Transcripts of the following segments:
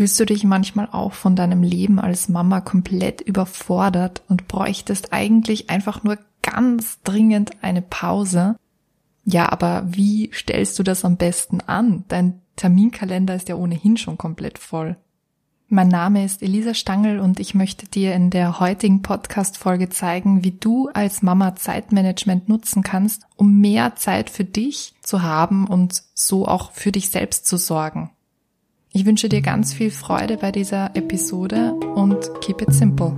Fühlst du dich manchmal auch von deinem Leben als Mama komplett überfordert und bräuchtest eigentlich einfach nur ganz dringend eine Pause? Ja, aber wie stellst du das am besten an? Dein Terminkalender ist ja ohnehin schon komplett voll. Mein Name ist Elisa Stangl und ich möchte dir in der heutigen Podcast-Folge zeigen, wie du als Mama Zeitmanagement nutzen kannst, um mehr Zeit für dich zu haben und so auch für dich selbst zu sorgen. Ich wünsche dir ganz viel Freude bei dieser Episode und keep it simple.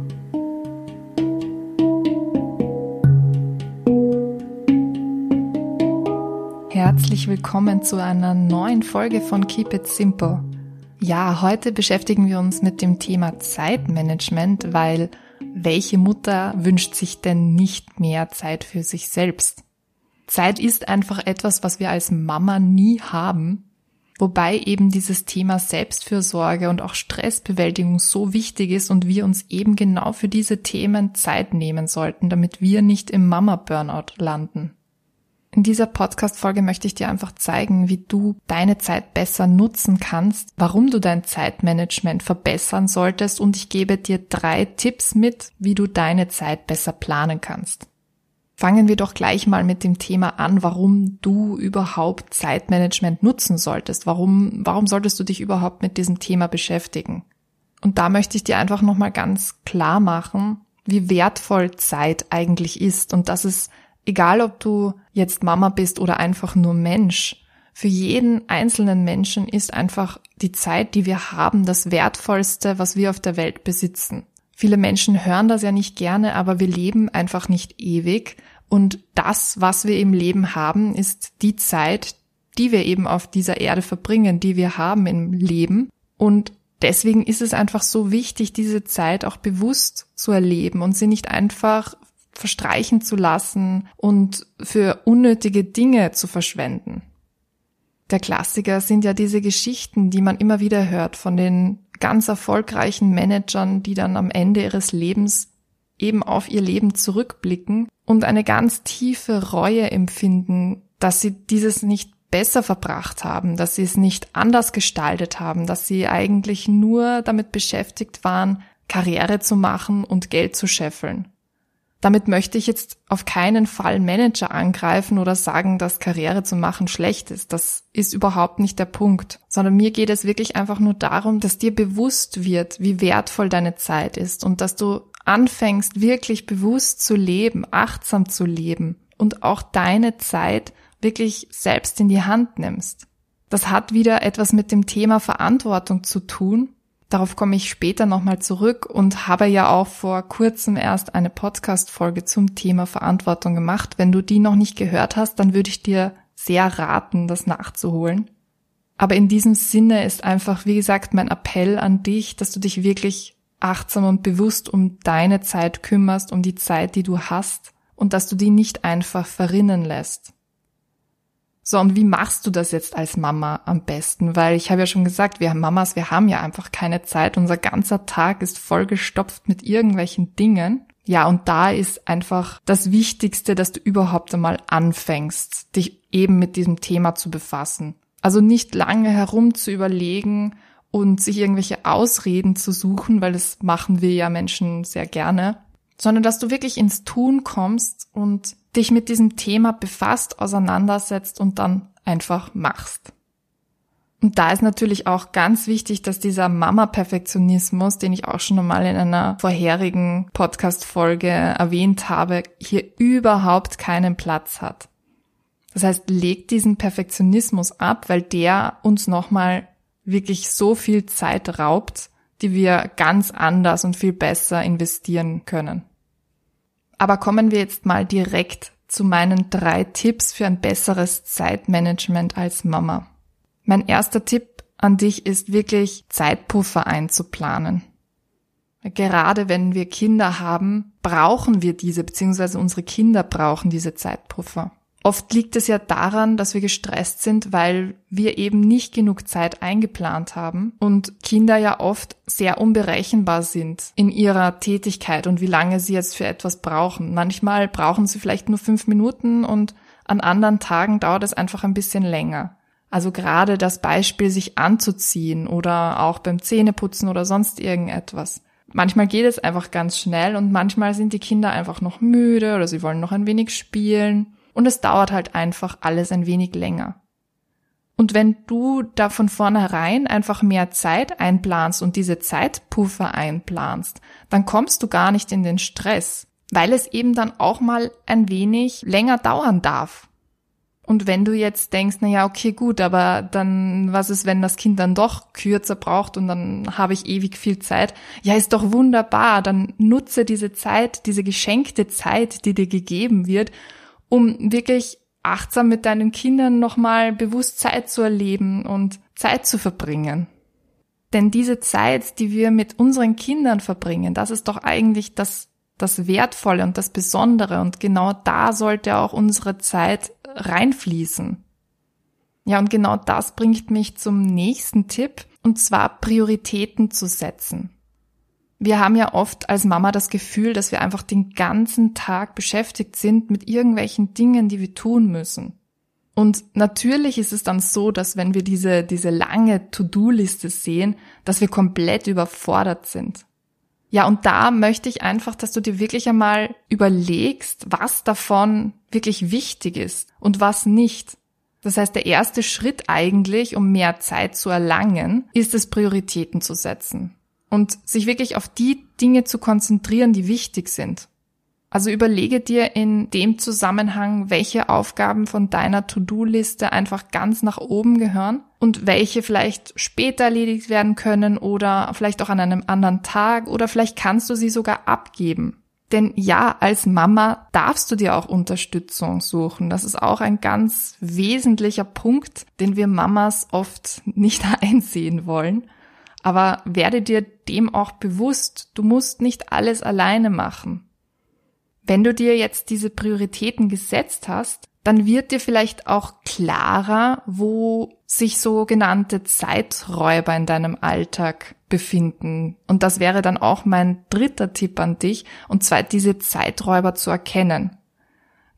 Herzlich willkommen zu einer neuen Folge von Keep It Simple. Ja, heute beschäftigen wir uns mit dem Thema Zeitmanagement, weil welche Mutter wünscht sich denn nicht mehr Zeit für sich selbst? Zeit ist einfach etwas, was wir als Mama nie haben Wobei eben dieses Thema Selbstfürsorge und auch Stressbewältigung so wichtig ist und wir uns eben genau für diese Themen Zeit nehmen sollten, damit wir nicht im Mama-Burnout landen. In dieser Podcast-Folge möchte ich dir einfach zeigen, wie du deine Zeit besser nutzen kannst, warum du dein Zeitmanagement verbessern solltest und ich gebe dir drei Tipps mit, wie du deine Zeit besser planen kannst. Fangen wir doch gleich mal mit dem Thema an, warum du überhaupt Zeitmanagement nutzen solltest. Warum, warum solltest du dich überhaupt mit diesem Thema beschäftigen? Und da möchte ich dir einfach nochmal ganz klar machen, wie wertvoll Zeit eigentlich ist und dass es, egal ob du jetzt Mama bist oder einfach nur Mensch, für jeden einzelnen Menschen ist einfach die Zeit, die wir haben, das Wertvollste, was wir auf der Welt besitzen. Viele Menschen hören das ja nicht gerne, aber wir leben einfach nicht ewig und das, was wir im Leben haben, ist die Zeit, die wir eben auf dieser Erde verbringen, die wir haben im Leben. Und deswegen ist es einfach so wichtig, diese Zeit auch bewusst zu erleben und sie nicht einfach verstreichen zu lassen und für unnötige Dinge zu verschwenden. Der Klassiker sind ja diese Geschichten, die man immer wieder hört von den ganz erfolgreichen Managern, die dann am Ende ihres Lebens eben auf ihr Leben zurückblicken und eine ganz tiefe Reue empfinden, dass sie dieses nicht besser verbracht haben, dass sie es nicht anders gestaltet haben, dass sie eigentlich nur damit beschäftigt waren, Karriere zu machen und Geld zu scheffeln. Damit möchte ich jetzt auf keinen Fall Manager angreifen oder sagen, dass Karriere zu machen schlecht ist. Das ist überhaupt nicht der Punkt, sondern mir geht es wirklich einfach nur darum, dass dir bewusst wird, wie wertvoll deine Zeit ist und dass du anfängst, wirklich bewusst zu leben, achtsam zu leben und auch deine Zeit wirklich selbst in die Hand nimmst. Das hat wieder etwas mit dem Thema Verantwortung zu tun. Darauf komme ich später nochmal zurück und habe ja auch vor kurzem erst eine Podcast-Folge zum Thema Verantwortung gemacht. Wenn du die noch nicht gehört hast, dann würde ich dir sehr raten, das nachzuholen. Aber in diesem Sinne ist einfach, wie gesagt, mein Appell an dich, dass du dich wirklich achtsam und bewusst um deine Zeit kümmerst, um die Zeit, die du hast und dass du die nicht einfach verrinnen lässt. So, und wie machst du das jetzt als Mama am besten? Weil ich habe ja schon gesagt, wir Mamas, wir haben ja einfach keine Zeit. Unser ganzer Tag ist vollgestopft mit irgendwelchen Dingen. Ja, und da ist einfach das Wichtigste, dass du überhaupt einmal anfängst, dich eben mit diesem Thema zu befassen. Also nicht lange herum zu überlegen, und sich irgendwelche Ausreden zu suchen, weil das machen wir ja Menschen sehr gerne, sondern dass du wirklich ins Tun kommst und dich mit diesem Thema befasst, auseinandersetzt und dann einfach machst. Und da ist natürlich auch ganz wichtig, dass dieser Mama-Perfektionismus, den ich auch schon einmal in einer vorherigen Podcast-Folge erwähnt habe, hier überhaupt keinen Platz hat. Das heißt, leg diesen Perfektionismus ab, weil der uns nochmal wirklich so viel Zeit raubt, die wir ganz anders und viel besser investieren können. Aber kommen wir jetzt mal direkt zu meinen drei Tipps für ein besseres Zeitmanagement als Mama. Mein erster Tipp an dich ist wirklich Zeitpuffer einzuplanen. Gerade wenn wir Kinder haben, brauchen wir diese, beziehungsweise unsere Kinder brauchen diese Zeitpuffer. Oft liegt es ja daran, dass wir gestresst sind, weil wir eben nicht genug Zeit eingeplant haben und Kinder ja oft sehr unberechenbar sind in ihrer Tätigkeit und wie lange sie jetzt für etwas brauchen. Manchmal brauchen sie vielleicht nur fünf Minuten und an anderen Tagen dauert es einfach ein bisschen länger. Also gerade das Beispiel, sich anzuziehen oder auch beim Zähneputzen oder sonst irgendetwas. Manchmal geht es einfach ganz schnell und manchmal sind die Kinder einfach noch müde oder sie wollen noch ein wenig spielen und es dauert halt einfach alles ein wenig länger. Und wenn du da von vornherein einfach mehr Zeit einplanst und diese Zeitpuffer einplanst, dann kommst du gar nicht in den Stress, weil es eben dann auch mal ein wenig länger dauern darf. Und wenn du jetzt denkst, na ja, okay, gut, aber dann, was ist, wenn das Kind dann doch kürzer braucht und dann habe ich ewig viel Zeit? Ja, ist doch wunderbar. Dann nutze diese Zeit, diese geschenkte Zeit, die dir gegeben wird, um wirklich achtsam mit deinen Kindern nochmal bewusst Zeit zu erleben und Zeit zu verbringen. Denn diese Zeit, die wir mit unseren Kindern verbringen, das ist doch eigentlich das das Wertvolle und das Besondere und genau da sollte auch unsere Zeit reinfließen. Ja, und genau das bringt mich zum nächsten Tipp, und zwar Prioritäten zu setzen. Wir haben ja oft als Mama das Gefühl, dass wir einfach den ganzen Tag beschäftigt sind mit irgendwelchen Dingen, die wir tun müssen. Und natürlich ist es dann so, dass wenn wir diese, diese lange To-Do-Liste sehen, dass wir komplett überfordert sind. Ja, und da möchte ich einfach, dass du dir wirklich einmal überlegst, was davon wirklich wichtig ist und was nicht. Das heißt, der erste Schritt eigentlich, um mehr Zeit zu erlangen, ist es, Prioritäten zu setzen und sich wirklich auf die Dinge zu konzentrieren, die wichtig sind. Also überlege dir in dem Zusammenhang, welche Aufgaben von deiner To-Do-Liste einfach ganz nach oben gehören und welche vielleicht später erledigt werden können oder vielleicht auch an einem anderen Tag oder vielleicht kannst du sie sogar abgeben. Denn ja, als Mama darfst du dir auch Unterstützung suchen. Das ist auch ein ganz wesentlicher Punkt, den wir Mamas oft nicht einsehen wollen. Aber werde dir dem auch bewusst, du musst nicht alles alleine machen. Wenn du dir jetzt diese Prioritäten gesetzt hast, dann wird dir vielleicht auch klarer, wo sich sogenannte Zeiträuber in deinem Alltag befinden. Und das wäre dann auch mein dritter Tipp an dich, und zwar diese Zeiträuber zu erkennen.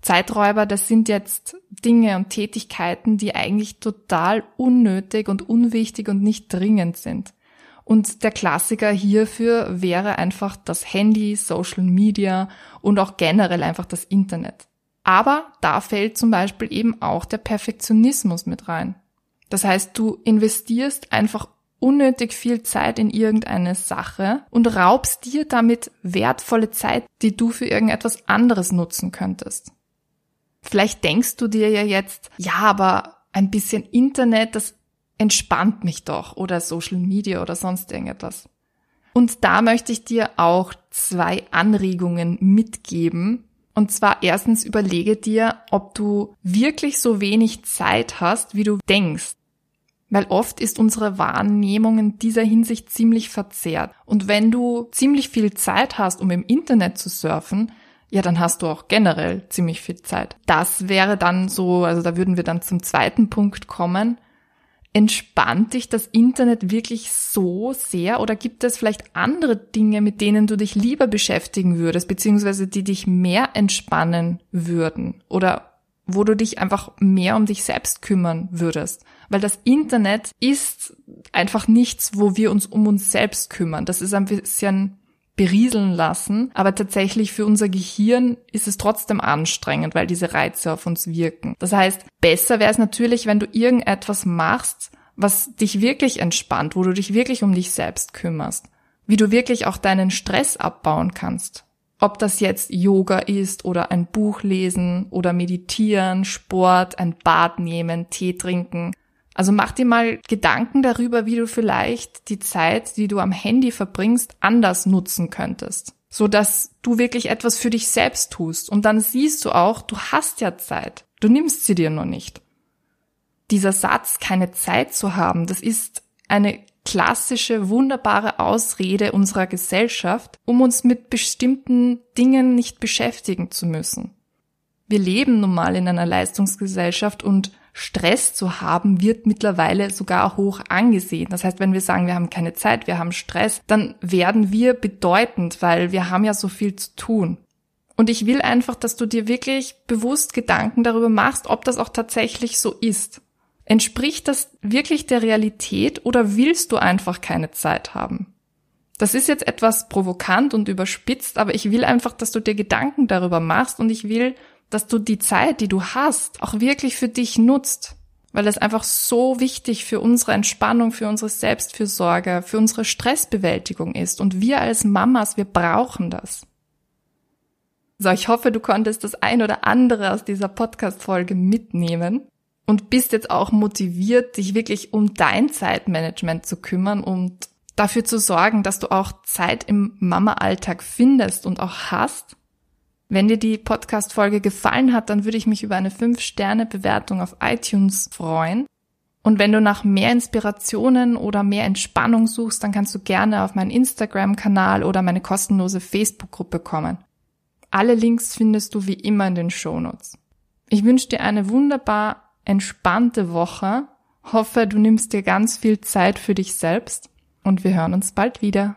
Zeiträuber, das sind jetzt Dinge und Tätigkeiten, die eigentlich total unnötig und unwichtig und nicht dringend sind. Und der Klassiker hierfür wäre einfach das Handy, Social Media und auch generell einfach das Internet. Aber da fällt zum Beispiel eben auch der Perfektionismus mit rein. Das heißt, du investierst einfach unnötig viel Zeit in irgendeine Sache und raubst dir damit wertvolle Zeit, die du für irgendetwas anderes nutzen könntest. Vielleicht denkst du dir ja jetzt, ja, aber ein bisschen Internet, das entspannt mich doch oder Social Media oder sonst irgendetwas. Und da möchte ich dir auch zwei Anregungen mitgeben. Und zwar erstens überlege dir, ob du wirklich so wenig Zeit hast, wie du denkst. Weil oft ist unsere Wahrnehmung in dieser Hinsicht ziemlich verzerrt. Und wenn du ziemlich viel Zeit hast, um im Internet zu surfen, ja, dann hast du auch generell ziemlich viel Zeit. Das wäre dann so, also da würden wir dann zum zweiten Punkt kommen. Entspannt dich das Internet wirklich so sehr oder gibt es vielleicht andere Dinge, mit denen du dich lieber beschäftigen würdest, beziehungsweise die dich mehr entspannen würden oder wo du dich einfach mehr um dich selbst kümmern würdest? Weil das Internet ist einfach nichts, wo wir uns um uns selbst kümmern. Das ist ein bisschen berieseln lassen, aber tatsächlich für unser Gehirn ist es trotzdem anstrengend, weil diese Reize auf uns wirken. Das heißt, besser wäre es natürlich, wenn du irgendetwas machst, was dich wirklich entspannt, wo du dich wirklich um dich selbst kümmerst, wie du wirklich auch deinen Stress abbauen kannst. Ob das jetzt Yoga ist oder ein Buch lesen oder meditieren, Sport, ein Bad nehmen, Tee trinken, also mach dir mal Gedanken darüber, wie du vielleicht die Zeit, die du am Handy verbringst, anders nutzen könntest. So dass du wirklich etwas für dich selbst tust. Und dann siehst du auch, du hast ja Zeit. Du nimmst sie dir nur nicht. Dieser Satz, keine Zeit zu haben, das ist eine klassische, wunderbare Ausrede unserer Gesellschaft, um uns mit bestimmten Dingen nicht beschäftigen zu müssen. Wir leben nun mal in einer Leistungsgesellschaft und Stress zu haben, wird mittlerweile sogar hoch angesehen. Das heißt, wenn wir sagen, wir haben keine Zeit, wir haben Stress, dann werden wir bedeutend, weil wir haben ja so viel zu tun. Und ich will einfach, dass du dir wirklich bewusst Gedanken darüber machst, ob das auch tatsächlich so ist. Entspricht das wirklich der Realität oder willst du einfach keine Zeit haben? Das ist jetzt etwas provokant und überspitzt, aber ich will einfach, dass du dir Gedanken darüber machst und ich will, dass du die Zeit, die du hast, auch wirklich für dich nutzt, weil es einfach so wichtig für unsere Entspannung, für unsere Selbstfürsorge, für unsere Stressbewältigung ist. Und wir als Mamas, wir brauchen das. So, ich hoffe, du konntest das ein oder andere aus dieser Podcast-Folge mitnehmen und bist jetzt auch motiviert, dich wirklich um dein Zeitmanagement zu kümmern und dafür zu sorgen, dass du auch Zeit im Mama-Alltag findest und auch hast. Wenn dir die Podcast-Folge gefallen hat, dann würde ich mich über eine 5-Sterne-Bewertung auf iTunes freuen. Und wenn du nach mehr Inspirationen oder mehr Entspannung suchst, dann kannst du gerne auf meinen Instagram-Kanal oder meine kostenlose Facebook-Gruppe kommen. Alle Links findest du wie immer in den Shownotes. Ich wünsche dir eine wunderbar entspannte Woche. Hoffe, du nimmst dir ganz viel Zeit für dich selbst und wir hören uns bald wieder.